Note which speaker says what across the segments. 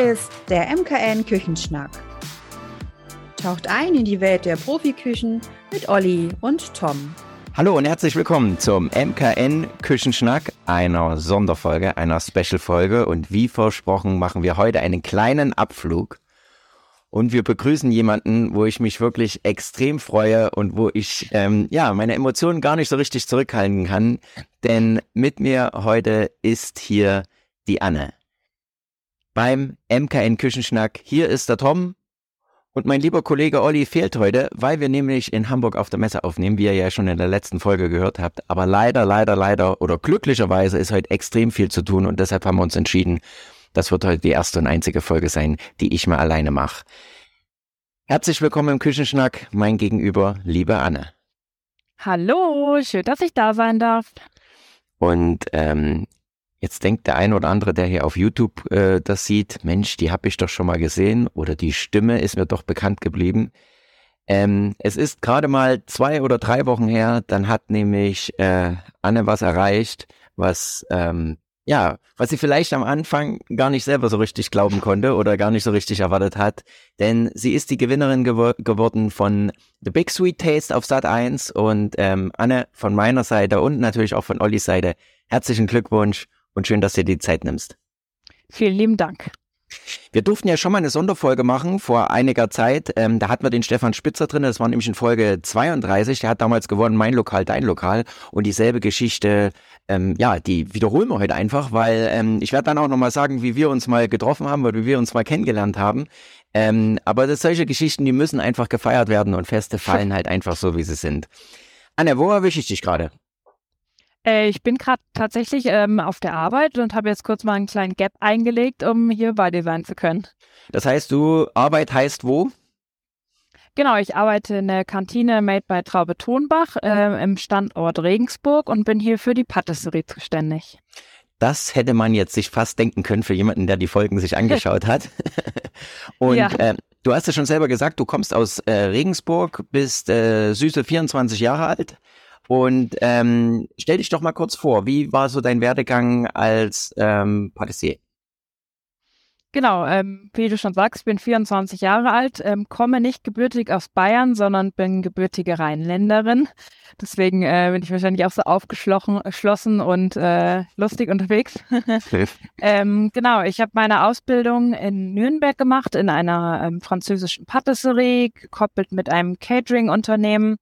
Speaker 1: Ist der MKN Küchenschnack. Taucht ein in die Welt der Profiküchen mit Olli und Tom.
Speaker 2: Hallo und herzlich willkommen zum MKN Küchenschnack, einer Sonderfolge, einer Special-Folge. Und wie versprochen machen wir heute einen kleinen Abflug. Und wir begrüßen jemanden, wo ich mich wirklich extrem freue und wo ich ähm, ja meine Emotionen gar nicht so richtig zurückhalten kann. Denn mit mir heute ist hier die Anne beim MKN Küchenschnack. Hier ist der Tom und mein lieber Kollege Olli fehlt heute, weil wir nämlich in Hamburg auf der Messe aufnehmen, wie ihr ja schon in der letzten Folge gehört habt. Aber leider, leider, leider oder glücklicherweise ist heute extrem viel zu tun und deshalb haben wir uns entschieden, das wird heute die erste und einzige Folge sein, die ich mal alleine mache. Herzlich willkommen im Küchenschnack, mein Gegenüber, liebe Anne.
Speaker 3: Hallo, schön, dass ich da sein darf.
Speaker 2: Und ähm, Jetzt denkt der ein oder andere, der hier auf YouTube äh, das sieht, Mensch, die habe ich doch schon mal gesehen oder die Stimme ist mir doch bekannt geblieben. Ähm, es ist gerade mal zwei oder drei Wochen her, dann hat nämlich äh, Anne was erreicht, was ähm, ja, was sie vielleicht am Anfang gar nicht selber so richtig glauben konnte oder gar nicht so richtig erwartet hat, denn sie ist die Gewinnerin gewo geworden von The Big Sweet Taste auf Sat 1 und ähm, Anne von meiner Seite und natürlich auch von Ollis Seite herzlichen Glückwunsch und schön, dass du dir die Zeit nimmst.
Speaker 3: Vielen lieben Dank.
Speaker 2: Wir durften ja schon mal eine Sonderfolge machen vor einiger Zeit. Ähm, da hatten wir den Stefan Spitzer drin, das war nämlich in Folge 32. Der hat damals gewonnen, mein Lokal, dein Lokal. Und dieselbe Geschichte, ähm, ja, die wiederholen wir heute einfach, weil ähm, ich werde dann auch nochmal sagen, wie wir uns mal getroffen haben oder wie wir uns mal kennengelernt haben. Ähm, aber das, solche Geschichten, die müssen einfach gefeiert werden und Feste fallen halt einfach so, wie sie sind. Anne, wo erwische ich dich gerade?
Speaker 3: Äh, ich bin gerade tatsächlich ähm, auf der Arbeit und habe jetzt kurz mal einen kleinen Gap eingelegt, um hier bei dir sein zu können.
Speaker 2: Das heißt, du Arbeit heißt wo?
Speaker 3: Genau, ich arbeite in der Kantine Made by Traube Tonbach äh, im Standort Regensburg und bin hier für die Patisserie zuständig.
Speaker 2: Das hätte man jetzt sich fast denken können für jemanden, der die Folgen sich angeschaut hat. und ja. äh, du hast ja schon selber gesagt, du kommst aus äh, Regensburg, bist äh, süße 24 Jahre alt. Und ähm, stell dich doch mal kurz vor, wie war so dein Werdegang als ähm, Patissier?
Speaker 3: Genau, ähm, wie du schon sagst, bin 24 Jahre alt, ähm, komme nicht gebürtig aus Bayern, sondern bin gebürtige Rheinländerin. Deswegen äh, bin ich wahrscheinlich auch so aufgeschlossen und äh, lustig unterwegs. ähm, genau, ich habe meine Ausbildung in Nürnberg gemacht, in einer ähm, französischen Patisserie, gekoppelt mit einem Catering-Unternehmen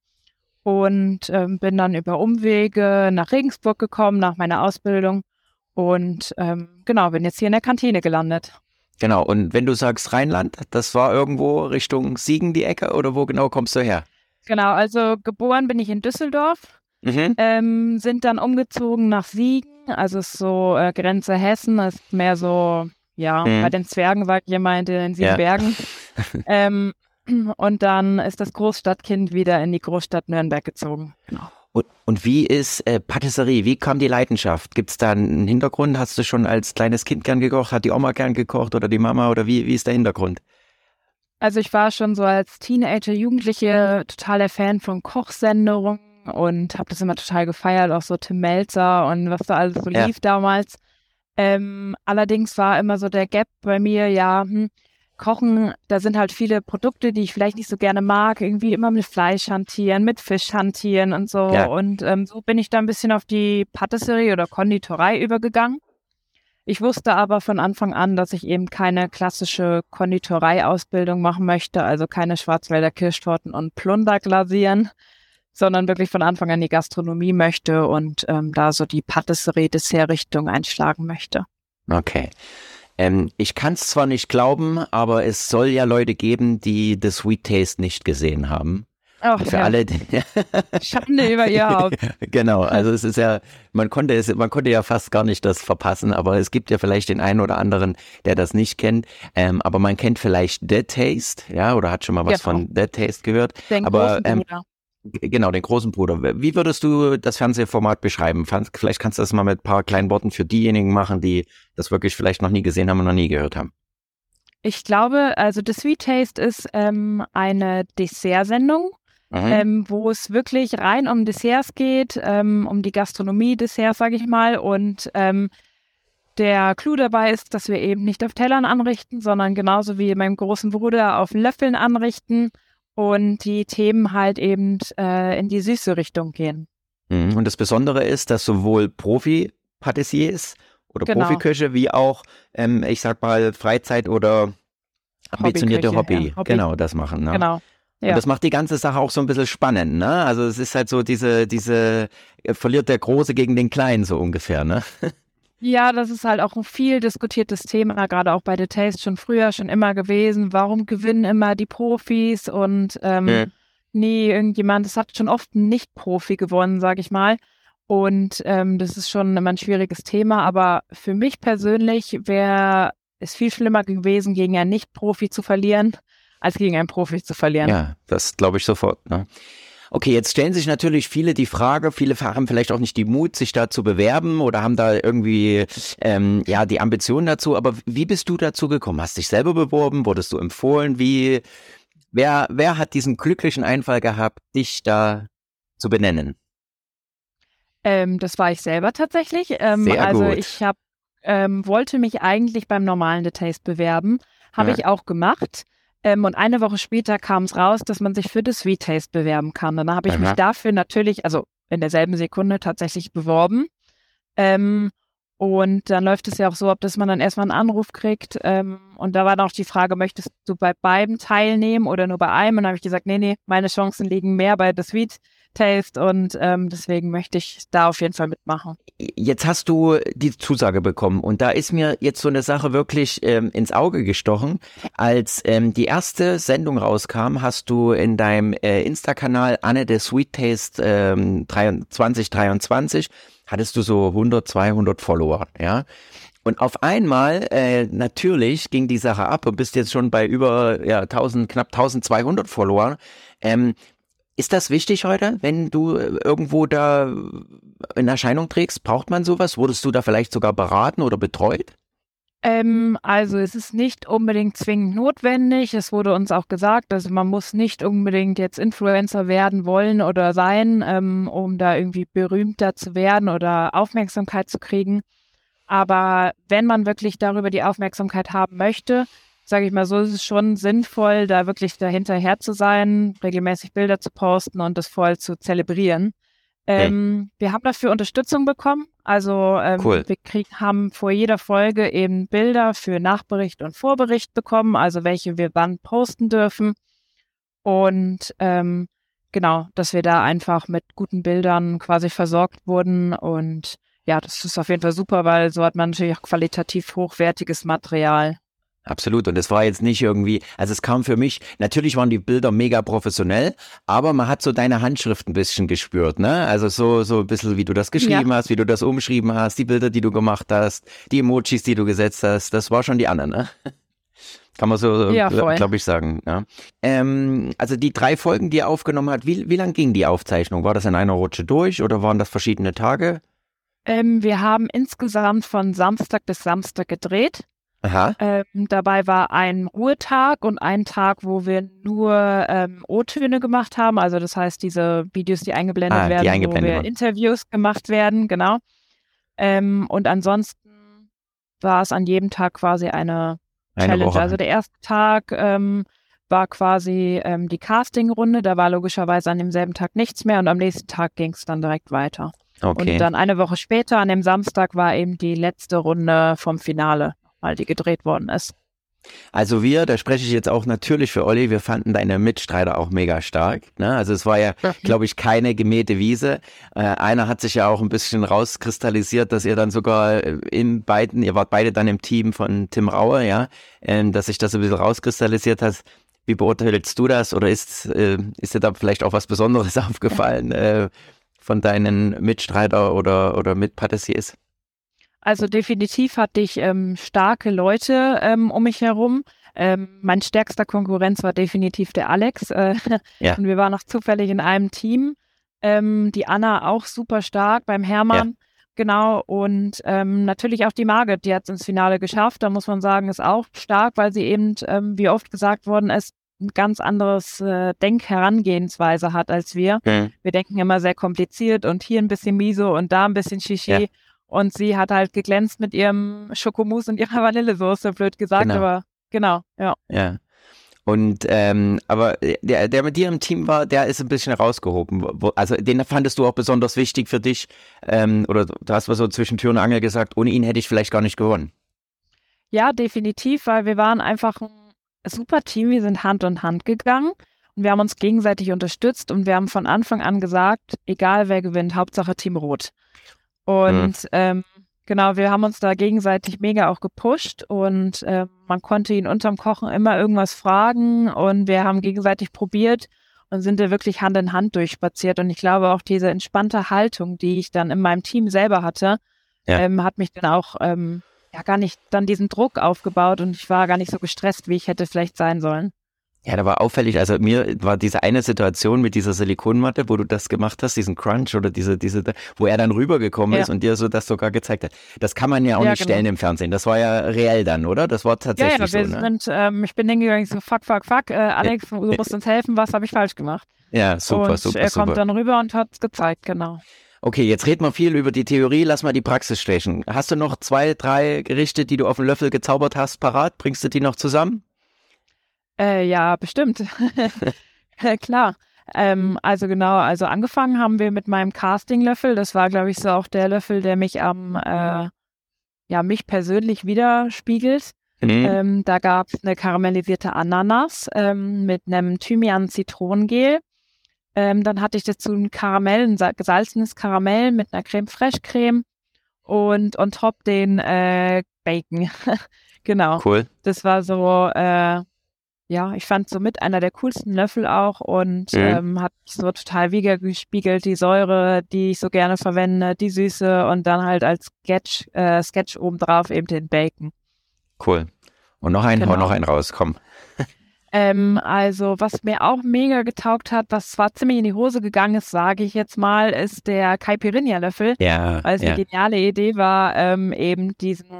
Speaker 3: und ähm, bin dann über Umwege nach Regensburg gekommen, nach meiner Ausbildung und ähm, genau, bin jetzt hier in der Kantine gelandet.
Speaker 2: Genau, und wenn du sagst Rheinland, das war irgendwo Richtung Siegen die Ecke oder wo genau kommst du her?
Speaker 3: Genau, also geboren bin ich in Düsseldorf, mhm. ähm, sind dann umgezogen nach Siegen, also ist so äh, Grenze Hessen, ist mehr so, ja, mhm. bei den Zwergen war ich meinte in Siebenbergen. Ja. ähm, und dann ist das Großstadtkind wieder in die Großstadt Nürnberg gezogen.
Speaker 2: Genau. Und, und wie ist äh, Patisserie? Wie kam die Leidenschaft? Gibt es da einen Hintergrund? Hast du schon als kleines Kind gern gekocht? Hat die Oma gern gekocht oder die Mama? Oder wie, wie ist der Hintergrund?
Speaker 3: Also ich war schon so als Teenager, Jugendliche totaler Fan von Kochsendungen und habe das immer total gefeiert, auch so Tim Melzer und was da alles so ja. lief damals. Ähm, allerdings war immer so der Gap bei mir, ja, hm, Kochen, da sind halt viele Produkte, die ich vielleicht nicht so gerne mag, irgendwie immer mit Fleisch hantieren, mit Fisch hantieren und so. Ja. Und ähm, so bin ich da ein bisschen auf die Patisserie oder Konditorei übergegangen. Ich wusste aber von Anfang an, dass ich eben keine klassische Konditorei-Ausbildung machen möchte, also keine Schwarzwälder Kirschtorten und Plunder glasieren, sondern wirklich von Anfang an die Gastronomie möchte und ähm, da so die Patisserie-Dessert-Richtung einschlagen möchte.
Speaker 2: Okay. Ähm, ich kann es zwar nicht glauben, aber es soll ja Leute geben, die The Sweet Taste nicht gesehen haben.
Speaker 3: Oh, für ja. alle. Schande über ihr Haupt.
Speaker 2: genau, also es ist ja, man konnte es, man konnte ja fast gar nicht das verpassen, aber es gibt ja vielleicht den einen oder anderen, der das nicht kennt. Ähm, aber man kennt vielleicht The Taste, ja, oder hat schon mal was genau. von The Taste gehört.
Speaker 3: Den
Speaker 2: aber
Speaker 3: ähm,
Speaker 2: Genau, den großen Bruder. Wie würdest du das Fernsehformat beschreiben? Vielleicht kannst du das mal mit ein paar kleinen Worten für diejenigen machen, die das wirklich vielleicht noch nie gesehen haben und noch nie gehört haben.
Speaker 3: Ich glaube, also The Sweet Taste ist ähm, eine Dessertsendung, mhm. ähm, wo es wirklich rein um Desserts geht, ähm, um die Gastronomie Desserts, sage ich mal. Und ähm, der Clou dabei ist, dass wir eben nicht auf Tellern anrichten, sondern genauso wie meinem großen Bruder auf Löffeln anrichten und die Themen halt eben äh, in die süße Richtung gehen.
Speaker 2: Mhm. Und das Besondere ist, dass sowohl Profi-Patissiers oder genau. Profiköche wie auch, ähm, ich sag mal, Freizeit- oder ambitionierte Hobby, ja, Hobby, genau, das machen. Ne?
Speaker 3: Genau.
Speaker 2: Ja. Und das macht die ganze Sache auch so ein bisschen spannend, ne? Also es ist halt so diese, diese, äh, verliert der Große gegen den Kleinen so ungefähr, ne?
Speaker 3: Ja, das ist halt auch ein viel diskutiertes Thema, gerade auch bei The Taste schon früher, schon immer gewesen. Warum gewinnen immer die Profis und ähm, ja. nie irgendjemand, es hat schon oft ein Nicht-Profi gewonnen, sag ich mal. Und ähm, das ist schon immer ein schwieriges Thema, aber für mich persönlich wäre es viel schlimmer gewesen, gegen einen Nicht-Profi zu verlieren, als gegen einen Profi zu verlieren.
Speaker 2: Ja, das glaube ich sofort. Ne? Okay, jetzt stellen sich natürlich viele die Frage, viele haben vielleicht auch nicht die Mut, sich da zu bewerben oder haben da irgendwie ähm, ja die Ambition dazu. Aber wie bist du dazu gekommen? Hast dich selber beworben? Wurdest du empfohlen? Wie wer wer hat diesen glücklichen Einfall gehabt, dich da zu benennen?
Speaker 3: Ähm, das war ich selber tatsächlich. Ähm,
Speaker 2: Sehr
Speaker 3: also
Speaker 2: gut.
Speaker 3: ich hab, ähm, wollte mich eigentlich beim normalen Details bewerben, habe ja. ich auch gemacht. Ähm, und eine Woche später kam es raus, dass man sich für das Sweet Taste bewerben kann. Dann habe ich Aha. mich dafür natürlich, also in derselben Sekunde tatsächlich beworben. Ähm, und dann läuft es ja auch so ab, dass man dann erstmal einen Anruf kriegt. Ähm, und da war dann auch die Frage, möchtest du bei beiden teilnehmen oder nur bei einem? Und dann habe ich gesagt, nee, nee, meine Chancen liegen mehr bei The Sweet Taste und ähm, deswegen möchte ich da auf jeden Fall mitmachen.
Speaker 2: Jetzt hast du die Zusage bekommen und da ist mir jetzt so eine Sache wirklich ähm, ins Auge gestochen. Als ähm, die erste Sendung rauskam, hast du in deinem äh, Insta-Kanal Anne der Sweet Taste ähm, 2023 hattest du so 100, 200 Follower, ja. Und auf einmal, äh, natürlich ging die Sache ab und bist jetzt schon bei über ja, 1000, knapp 1200 Followern. Ähm, ist das wichtig heute, wenn du äh, irgendwo da in Erscheinung trägst? Braucht man sowas? Wurdest du da vielleicht sogar beraten oder betreut?
Speaker 3: Ähm, also es ist nicht unbedingt zwingend notwendig. Es wurde uns auch gesagt, also man muss nicht unbedingt jetzt Influencer werden wollen oder sein, ähm, um da irgendwie berühmter zu werden oder Aufmerksamkeit zu kriegen. Aber wenn man wirklich darüber die Aufmerksamkeit haben möchte, sage ich mal so, ist es schon sinnvoll, da wirklich dahinterher zu sein, regelmäßig Bilder zu posten und das voll zu zelebrieren. Ähm, Wir haben dafür Unterstützung bekommen. Also ähm,
Speaker 2: cool.
Speaker 3: wir krieg, haben vor jeder Folge eben Bilder für Nachbericht und Vorbericht bekommen, also welche wir wann posten dürfen. Und ähm, genau, dass wir da einfach mit guten Bildern quasi versorgt wurden. Und ja, das ist auf jeden Fall super, weil so hat man natürlich auch qualitativ hochwertiges Material.
Speaker 2: Absolut. Und es war jetzt nicht irgendwie, also es kam für mich, natürlich waren die Bilder mega professionell, aber man hat so deine Handschrift ein bisschen gespürt, ne? Also so, so ein bisschen, wie du das geschrieben ja. hast, wie du das umschrieben hast, die Bilder, die du gemacht hast, die Emojis, die du gesetzt hast, das war schon die Anne, ne? Kann man so, ja, glaube ich, sagen. Ja. Ähm, also die drei Folgen, die ihr aufgenommen habt, wie, wie lang ging die Aufzeichnung? War das in einer Rutsche durch oder waren das verschiedene Tage?
Speaker 3: Ähm, wir haben insgesamt von Samstag bis Samstag gedreht. Ähm, dabei war ein Ruhetag und ein Tag, wo wir nur ähm, O-Töne gemacht haben. Also das heißt, diese Videos, die eingeblendet ah, werden, die eingeblendet wo wir. Interviews gemacht werden, genau. Ähm, und ansonsten war es an jedem Tag quasi eine, eine Challenge. Woche. Also der erste Tag ähm, war quasi ähm, die Casting-Runde. Da war logischerweise an demselben Tag nichts mehr und am nächsten Tag ging es dann direkt weiter.
Speaker 2: Okay.
Speaker 3: Und dann eine Woche später, an dem Samstag, war eben die letzte Runde vom Finale mal die gedreht worden ist.
Speaker 2: Also wir, da spreche ich jetzt auch natürlich für Olli, wir fanden deine Mitstreiter auch mega stark. Ne? Also es war ja, glaube ich, keine gemähte Wiese. Äh, einer hat sich ja auch ein bisschen rauskristallisiert, dass ihr dann sogar in beiden, ihr wart beide dann im Team von Tim Rauer, ja, äh, dass sich das ein bisschen rauskristallisiert hat. Wie beurteilst du das oder ist, äh, ist dir da vielleicht auch was Besonderes aufgefallen äh, von deinen Mitstreiter oder, oder Mitpatissiers?
Speaker 3: Also definitiv hatte ich ähm, starke Leute ähm, um mich herum. Ähm, mein stärkster Konkurrenz war definitiv der Alex. Äh, ja. Und wir waren noch zufällig in einem Team. Ähm, die Anna auch super stark beim Hermann. Ja. Genau, und ähm, natürlich auch die Margit, die hat es ins Finale geschafft. Da muss man sagen, ist auch stark, weil sie eben, ähm, wie oft gesagt worden ist, ein ganz anderes äh, Denkherangehensweise hat als wir. Mhm. Wir denken immer sehr kompliziert und hier ein bisschen Miso und da ein bisschen Shishi. Ja. Und sie hat halt geglänzt mit ihrem Schokomousse und ihrer Vanillesoße, blöd gesagt,
Speaker 2: Genau.
Speaker 3: aber genau, ja.
Speaker 2: Ja. Und ähm, aber der, der mit dir im Team war, der ist ein bisschen herausgehoben. Wo- Also den fandest du auch besonders wichtig für dich. Ähm, oder du hast mal so zwischen Tür und Angel gesagt, ohne ihn hätte ich vielleicht gar nicht gewonnen.
Speaker 3: Ja, definitiv, weil wir waren einfach ein super Team. Wir sind Hand in Hand gegangen und wir haben uns gegenseitig unterstützt und wir haben von Anfang an gesagt, egal wer gewinnt, Hauptsache Team Rot. Und ähm, genau, wir haben uns da gegenseitig mega auch gepusht und äh, man konnte ihn unterm Kochen immer irgendwas fragen und wir haben gegenseitig probiert und sind da wirklich Hand in Hand durchspaziert. Und ich glaube auch diese entspannte Haltung, die ich dann in meinem Team selber hatte,
Speaker 2: Ja.
Speaker 3: ähm, hat mich dann auch ähm, ja gar nicht dann diesen Druck aufgebaut und ich war gar nicht so gestresst, wie ich hätte vielleicht sein sollen.
Speaker 2: Ja, da war auffällig, also mir war diese eine Situation mit dieser Silikonmatte, wo du das gemacht hast, diesen Crunch oder diese, diese, wo er dann rübergekommen
Speaker 3: Ja.
Speaker 2: ist und dir so das sogar gezeigt hat. Das kann man ja auch
Speaker 3: Ja,
Speaker 2: nicht
Speaker 3: genau.
Speaker 2: stellen im Fernsehen. Das war ja reell dann, oder? Das war
Speaker 3: Ja,
Speaker 2: tatsächlich
Speaker 3: ja, wir
Speaker 2: so, ne?
Speaker 3: sind, ähm, ich bin hingegangen, so, fuck, fuck, fuck, äh, Alex, du musst uns helfen, was habe ich falsch gemacht?
Speaker 2: Ja, super,
Speaker 3: und
Speaker 2: super,
Speaker 3: er
Speaker 2: super.
Speaker 3: kommt dann rüber und hat es gezeigt, genau.
Speaker 2: Okay, jetzt reden wir viel über die Theorie, lass mal die Praxis stechen. Hast du noch zwei, drei Gerichte, die du auf den Löffel gezaubert hast, parat? Bringst du die noch zusammen?
Speaker 3: Äh, ja, bestimmt. Klar. Ähm, also genau, also angefangen haben wir mit meinem Castinglöffel. Das war, glaube ich, so auch der Löffel, der mich am, äh, ja, mich persönlich widerspiegelt.
Speaker 2: Mhm.
Speaker 3: Ähm, da gab es eine karamellisierte Ananas ähm, mit einem Thymian-Zitronengel. Ähm, dann hatte ich dazu ein Karamell, ein sa- gesalzenes Karamell mit einer Creme Fraiche Creme und on top den äh, Bacon. genau.
Speaker 2: Cool.
Speaker 3: Das war so, äh, ja, ich fand somit einer der coolsten Löffel auch und
Speaker 2: Mhm.
Speaker 3: ähm, hat so total wiedergespiegelt, die Säure, die ich so gerne verwende, die Süße und dann halt als Sketch, äh, Sketch obendrauf eben den Bacon.
Speaker 2: Cool. Und noch einen,
Speaker 3: Genau.
Speaker 2: noch einen raus, komm.
Speaker 3: Ähm, also, was mir auch mega getaugt hat, was zwar ziemlich in die Hose gegangen ist, sage ich jetzt mal, ist der Caipirinha-Löffel.
Speaker 2: Ja,
Speaker 3: Weil es
Speaker 2: ja.
Speaker 3: eine geniale Idee war, ähm, eben diesen,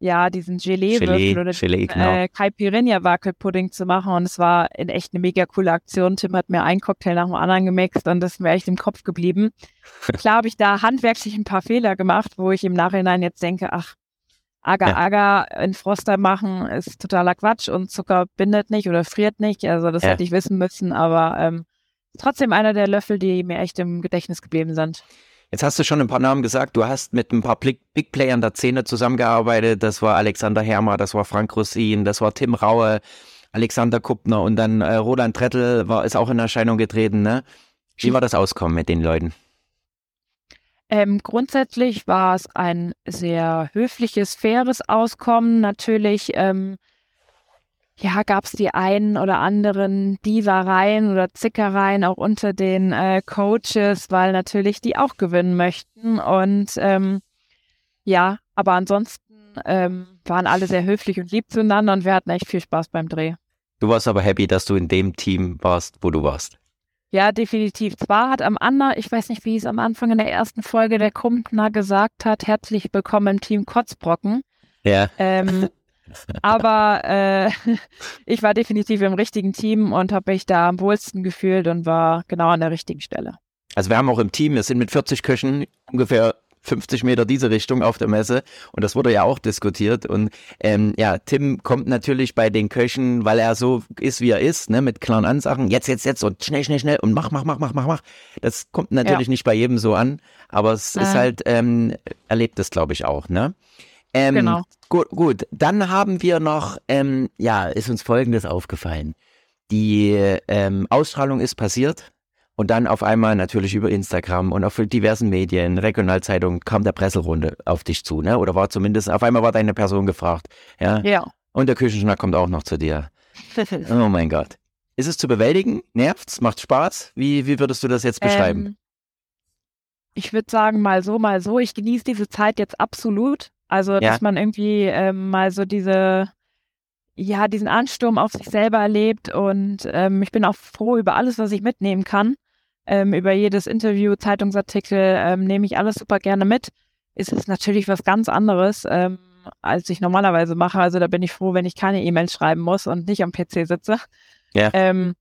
Speaker 3: ja, diesen Gelee-Würfel
Speaker 2: Gelee,
Speaker 3: oder
Speaker 2: Gelee, genau.
Speaker 3: äh, Caipirinha-Wackelpudding zu machen. Und es war in echt eine mega coole Aktion. Tim hat mir einen Cocktail nach dem anderen gemixt und das ist mir echt im Kopf geblieben. Klar habe ich da handwerklich ein paar Fehler gemacht, wo ich im Nachhinein jetzt denke, ach, Agar
Speaker 2: Ja.
Speaker 3: Agar in Froster machen ist totaler Quatsch und Zucker bindet nicht oder friert nicht. Also das
Speaker 2: Ja.
Speaker 3: hätte ich wissen müssen, aber ähm, trotzdem einer der Löffel, die mir echt im Gedächtnis geblieben sind.
Speaker 2: Jetzt hast du schon ein paar Namen gesagt. Du hast mit ein paar Big, Big Playern der Szene zusammengearbeitet. Das war Alexander Hermer, das war Frank Russin, das war Tim Raue, Alexander Kuppner und dann äh, Roland Trettel war, ist auch in Erscheinung getreten. Ne? Wie war das Auskommen mit den Leuten?
Speaker 3: Ähm, grundsätzlich war es ein sehr höfliches, faires Auskommen. Natürlich, ähm, ja, gab es die einen oder anderen Divareien oder Zickereien auch unter den äh, Coaches, weil natürlich die auch gewinnen möchten. Und ähm, ja, aber ansonsten ähm, waren alle sehr höflich und lieb zueinander und wir hatten echt viel Spaß beim Dreh.
Speaker 2: Du warst aber happy, dass du in dem Team warst, wo du warst.
Speaker 3: Ja, definitiv. Zwar hat am Anna, ich weiß nicht, wie es am Anfang in der ersten Folge der Kumpner gesagt hat, herzlich willkommen im Team Kotzbrocken.
Speaker 2: Ja.
Speaker 3: Ähm, aber äh, ich war definitiv im richtigen Team und habe mich da am wohlsten gefühlt und war genau an der richtigen Stelle.
Speaker 2: Also wir haben auch im Team, wir sind mit 40 Köchen ungefähr 50 Meter diese Richtung auf der Messe und das wurde ja auch diskutiert und ähm, ja, Tim kommt natürlich bei den Köchen, weil er so ist, wie er ist, ne, mit klaren Ansagen, jetzt, jetzt, jetzt und schnell, schnell, schnell und mach, mach, mach, mach, mach, mach. Das kommt natürlich nicht bei jedem so an, aber es ist
Speaker 3: Äh.
Speaker 2: halt, ähm, erlebt es glaube ich auch, ne? Ähm,
Speaker 3: Genau.
Speaker 2: Gut, gut, dann haben wir noch, ähm, ja, ist uns Folgendes aufgefallen. Die ähm, Ausstrahlung ist passiert und dann auf einmal natürlich über Instagram und auf diversen Medien, Regionalzeitungen kam der Presserunde auf dich zu, ne? Oder war zumindest, auf einmal war deine Person gefragt, ja?
Speaker 3: Ja.
Speaker 2: Und der Küchenschnack kommt auch noch zu dir. Oh mein Gott. Ist es zu bewältigen? Nervt's? Macht Spaß? Wie, wie würdest du das jetzt beschreiben?
Speaker 3: Ähm, ich würde sagen, mal so, mal so. Ich genieße diese Zeit jetzt absolut. Also,
Speaker 2: Ja.
Speaker 3: dass man irgendwie ähm, mal so diese, ja, diesen Ansturm auf sich selber erlebt. Und ähm, ich bin auch froh über alles, was ich mitnehmen kann. Ähm, über jedes Interview, Zeitungsartikel ähm, nehme ich alles super gerne mit. Ist es natürlich was ganz anderes, ähm, als ich normalerweise mache. Also da bin ich froh, wenn ich keine E-Mails schreiben muss und nicht am PC sitze.
Speaker 2: Ja.
Speaker 3: Ähm,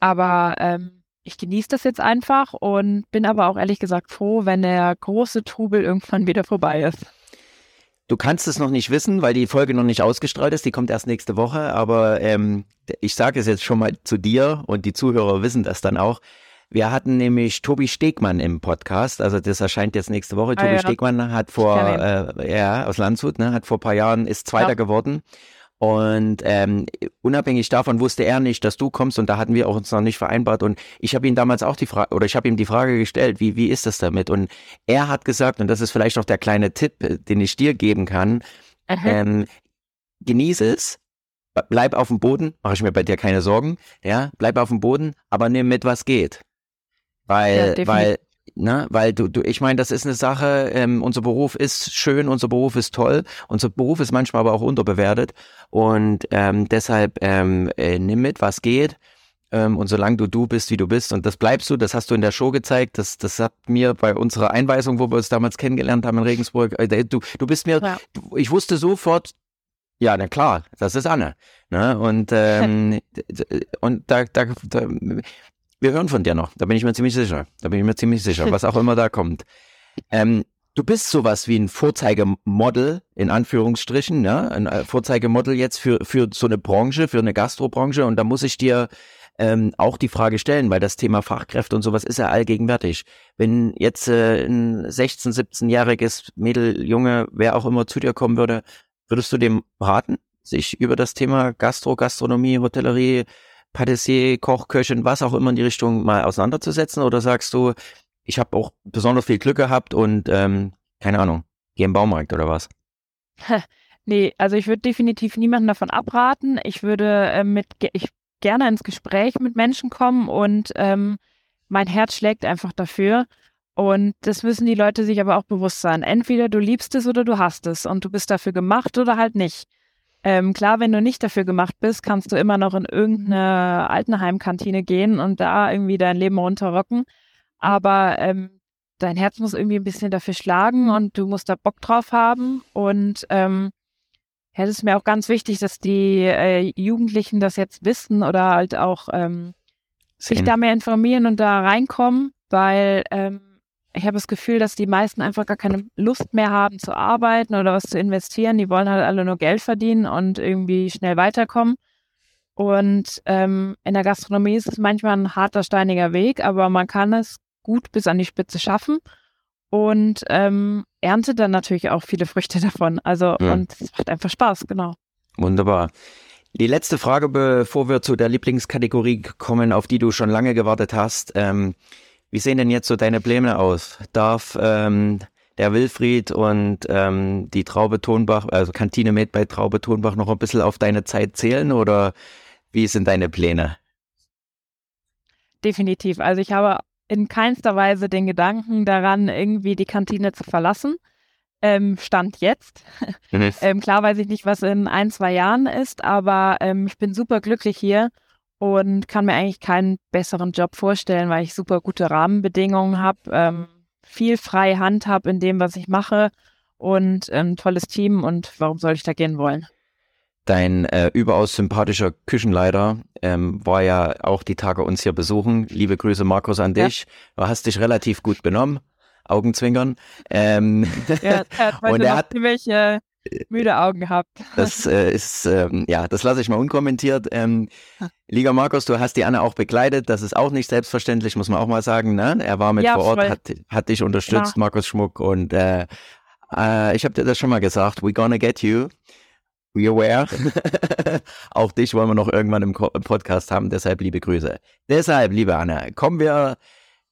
Speaker 3: aber ähm, ich genieße das jetzt einfach und bin aber auch ehrlich gesagt froh, wenn der große Trubel irgendwann wieder vorbei ist.
Speaker 2: Du kannst es noch nicht wissen, weil die Folge noch nicht ausgestrahlt ist. Die kommt erst nächste Woche. Aber ähm, ich sage es jetzt schon mal zu dir und die Zuhörer wissen das dann auch. Wir hatten nämlich Tobi Stegmann im Podcast, also das erscheint jetzt nächste Woche. Ah, Tobi ja. Stegmann hat vor, äh, ja, aus Landshut, ne, hat vor ein paar Jahren, ist Zweiter ja. geworden und ähm, unabhängig davon wusste er nicht, dass du kommst und da hatten wir auch uns noch nicht vereinbart. Und ich habe ihm damals auch die Frage, oder ich habe ihm die Frage gestellt, wie, wie ist das damit? Und er hat gesagt, und das ist vielleicht auch der kleine Tipp, äh, den ich dir geben kann, ähm, genieße es, bleib auf dem Boden, mache ich mir bei dir keine Sorgen, ja, bleib auf dem Boden, aber nimm mit, was geht. Weil, ja, weil Ne? Weil du, du, ich meine, das ist eine Sache, ähm, unser Beruf ist schön, unser Beruf ist toll, unser Beruf ist manchmal aber auch unterbewertet und ähm, deshalb ähm, äh, nimm mit, was geht. Ähm, und solange du du bist, wie du bist, und das bleibst du, das hast du in der Show gezeigt, das, das hat mir bei unserer Einweisung, wo wir uns damals kennengelernt haben in Regensburg, äh, du, du bist mir, ja. ich wusste sofort, ja, na klar, das ist Anne. Ne? Und, ähm, und da, da, da wir hören von dir noch, da bin ich mir ziemlich sicher. Da bin ich mir ziemlich sicher, was auch immer da kommt. Ähm, du bist sowas wie ein Vorzeigemodel, in Anführungsstrichen, ne? ein äh, Vorzeigemodel jetzt für, für so eine Branche, für eine Gastrobranche. Und da muss ich dir ähm, auch die Frage stellen, weil das Thema Fachkräfte und sowas ist ja allgegenwärtig. Wenn jetzt äh, ein 16-, 17-jähriges Mädel, Junge, wer auch immer zu dir kommen würde, würdest du dem raten, sich über das Thema Gastro, Gastronomie, Hotellerie, Patissier, Koch, Köchin, was auch immer in die Richtung mal auseinanderzusetzen? Oder sagst du, ich habe auch besonders viel Glück gehabt und ähm, keine Ahnung, geh im Baumarkt oder was?
Speaker 3: Nee, also ich würde definitiv niemanden davon abraten. Ich würde äh, mit ich gerne ins Gespräch mit Menschen kommen und ähm, mein Herz schlägt einfach dafür. Und das müssen die Leute sich aber auch bewusst sein. Entweder du liebst es oder du hast es und du bist dafür gemacht oder halt nicht. Ähm, klar, wenn du nicht dafür gemacht bist, kannst du immer noch in irgendeine Altenheimkantine gehen und da irgendwie dein Leben runterrocken. Aber ähm, dein Herz muss irgendwie ein bisschen dafür schlagen und du musst da Bock drauf haben. Und ähm, ja, das ist mir auch ganz wichtig, dass die äh, Jugendlichen das jetzt wissen oder halt auch ähm, sich da mehr informieren und da reinkommen, weil ähm, ich habe das Gefühl, dass die meisten einfach gar keine Lust mehr haben zu arbeiten oder was zu investieren. Die wollen halt alle nur Geld verdienen und irgendwie schnell weiterkommen. Und ähm, in der Gastronomie ist es manchmal ein harter, steiniger Weg, aber man kann es gut bis an die Spitze schaffen und ähm, erntet dann natürlich auch viele Früchte davon. Also ja. und es macht einfach Spaß, genau.
Speaker 2: Wunderbar. Die letzte Frage, bevor wir zu der Lieblingskategorie kommen, auf die du schon lange gewartet hast. Ähm, wie sehen denn jetzt so deine Pläne aus? Darf ähm, der Wilfried und ähm, die Traube Tonbach, also Kantine Med bei Traube Tonbach noch ein bisschen auf deine Zeit zählen oder wie sind deine Pläne?
Speaker 3: Definitiv. Also ich habe in keinster Weise den Gedanken daran, irgendwie die Kantine zu verlassen. Ähm, Stand jetzt. Mhm. ähm, klar weiß ich nicht, was in ein, zwei Jahren ist, aber ähm, ich bin super glücklich hier und kann mir eigentlich keinen besseren Job vorstellen, weil ich super gute Rahmenbedingungen habe, ähm, viel freie Hand habe in dem, was ich mache und ein ähm, tolles Team und warum soll ich da gehen wollen?
Speaker 2: Dein äh, überaus sympathischer Küchenleiter ähm, war ja auch die Tage uns hier besuchen. Liebe Grüße, Markus, an dich. Ja. Du hast dich relativ gut benommen. Augenzwinkern. Ähm,
Speaker 3: ja, er hat und er hat ziemlich äh, müde Augen gehabt.
Speaker 2: Das äh, ist, ähm, ja, das lasse ich mal unkommentiert. Ähm, Liga Markus, du hast die Anne auch begleitet. Das ist auch nicht selbstverständlich, muss man auch mal sagen. Ne? Er war mit ja, vor Ort, hat, hat dich unterstützt, Klar. Markus Schmuck. Und äh, äh, ich habe dir das schon mal gesagt. We gonna get you. We aware. auch dich wollen wir noch irgendwann im, im Podcast haben. Deshalb liebe Grüße. Deshalb, liebe Anne, kommen wir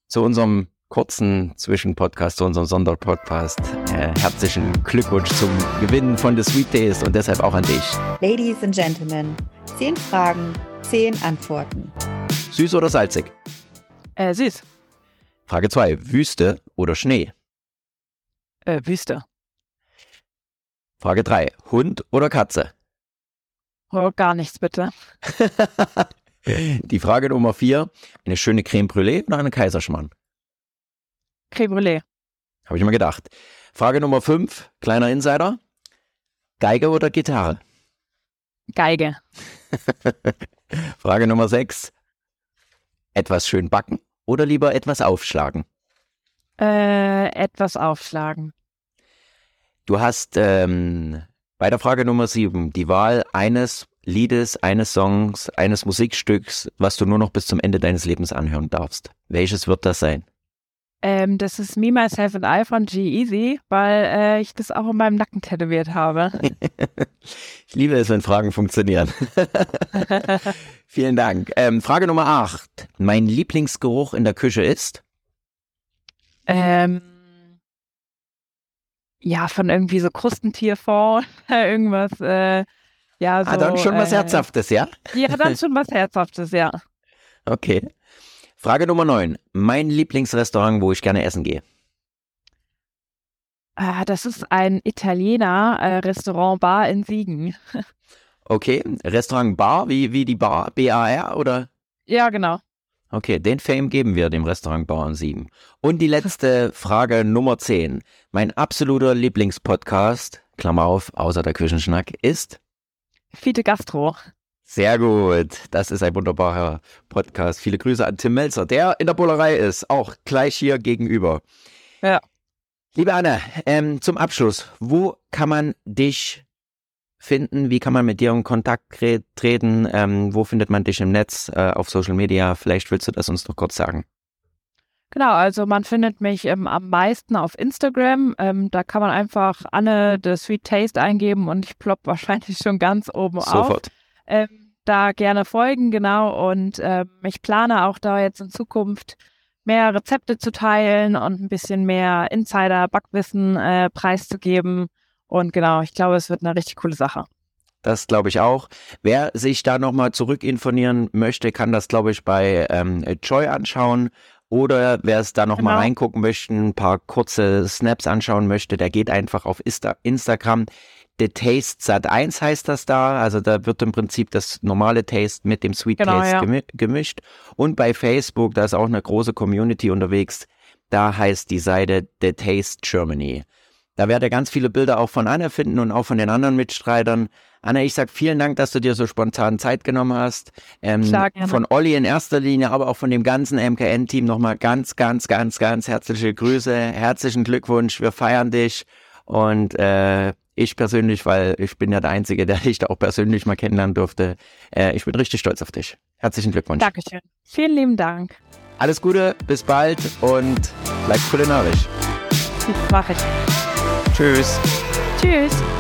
Speaker 2: zu unserem kurzen Zwischenpodcast, zu unserem Sonderpodcast. Äh, herzlichen Glückwunsch zum Gewinnen von The Sweet Days und deshalb auch an dich.
Speaker 1: Ladies and Gentlemen, zehn Fragen, zehn Antworten.
Speaker 2: Süß oder salzig?
Speaker 3: Äh, süß.
Speaker 2: Frage 2. Wüste oder Schnee?
Speaker 3: Äh, Wüste.
Speaker 2: Frage 3. Hund oder Katze?
Speaker 3: Oh, gar nichts, bitte.
Speaker 2: Die Frage Nummer 4. Eine schöne Creme Brûlée oder eine Kaiserschmarrn?
Speaker 3: Creme Brûlée.
Speaker 2: Habe ich immer gedacht. Frage Nummer 5, kleiner Insider. Geige oder Gitarre?
Speaker 3: Geige.
Speaker 2: Frage Nummer 6. Etwas schön backen oder lieber etwas aufschlagen?
Speaker 3: Äh, etwas aufschlagen.
Speaker 2: Du hast ähm, bei der Frage Nummer sieben die Wahl eines Liedes, eines Songs, eines Musikstücks, was du nur noch bis zum Ende deines Lebens anhören darfst. Welches wird das sein?
Speaker 3: Ähm, das ist Me, Myself and I von G-Easy, weil äh, ich das auch in meinem Nacken tätowiert habe.
Speaker 2: ich liebe es, wenn Fragen funktionieren. Vielen Dank. Ähm, Frage Nummer 8. Mein Lieblingsgeruch in der Küche ist?
Speaker 3: Ähm, ja, von irgendwie so Krustentierfond, irgendwas, äh, ja, so.
Speaker 2: Ah, dann schon was
Speaker 3: äh,
Speaker 2: Herzhaftes, ja?
Speaker 3: Ja, dann schon was Herzhaftes, ja.
Speaker 2: Okay. Frage Nummer 9. Mein Lieblingsrestaurant, wo ich gerne essen gehe.
Speaker 3: Ah, das ist ein Italiener, äh, Restaurant Bar in Siegen.
Speaker 2: Okay, Restaurant Bar, wie, wie die Bar, B-A-R oder?
Speaker 3: Ja, genau.
Speaker 2: Okay, den Fame geben wir dem Restaurant Bar in Siegen. Und die letzte Frage Nummer 10. Mein absoluter Lieblingspodcast, Klammer auf, außer der Küchenschnack, ist?
Speaker 3: Fiete Gastro.
Speaker 2: Sehr gut. Das ist ein wunderbarer Podcast. Viele Grüße an Tim Melzer, der in der Bullerei ist, auch gleich hier gegenüber.
Speaker 3: Ja.
Speaker 2: Liebe Anne, ähm, zum Abschluss, wo kann man dich finden? Wie kann man mit dir in Kontakt treten? Ähm, wo findet man dich im Netz, äh, auf Social Media? Vielleicht willst du das uns noch kurz sagen.
Speaker 3: Genau, also man findet mich ähm, am meisten auf Instagram. Ähm, da kann man einfach Anne the Sweet Taste eingeben und ich plopp wahrscheinlich schon ganz oben
Speaker 2: Sofort.
Speaker 3: auf. Ähm, da gerne folgen, genau. Und ähm, ich plane auch da jetzt in Zukunft mehr Rezepte zu teilen und ein bisschen mehr Insider-Backwissen äh, preiszugeben. Und genau, ich glaube, es wird eine richtig coole Sache.
Speaker 2: Das glaube ich auch. Wer sich da nochmal zurückinformieren möchte, kann das, glaube ich, bei ähm, Joy anschauen. Oder wer es da nochmal genau. reingucken möchte, ein paar kurze Snaps anschauen möchte, der geht einfach auf Insta Instagram. The Taste Sat 1 heißt das da. Also da wird im Prinzip das normale Taste mit dem Sweet genau, Taste ja. gemischt. Und bei Facebook, da ist auch eine große Community unterwegs. Da heißt die Seite The Taste Germany. Da werdet ihr ganz viele Bilder auch von Anne finden und auch von den anderen Mitstreitern. Anne, ich sag vielen Dank, dass du dir so spontan Zeit genommen hast. Ähm, Klar, von Olli in erster Linie, aber auch von dem ganzen MKN-Team nochmal ganz, ganz, ganz, ganz herzliche Grüße, herzlichen Glückwunsch. Wir feiern dich und äh, ich persönlich, weil ich bin ja der Einzige, der dich da auch persönlich mal kennenlernen durfte. Äh, ich bin richtig stolz auf dich. Herzlichen Glückwunsch.
Speaker 3: Dankeschön. Vielen lieben Dank.
Speaker 2: Alles Gute, bis bald und bleib kulinarisch.
Speaker 3: Das mache ich.
Speaker 2: Tschüss.
Speaker 3: Tschüss.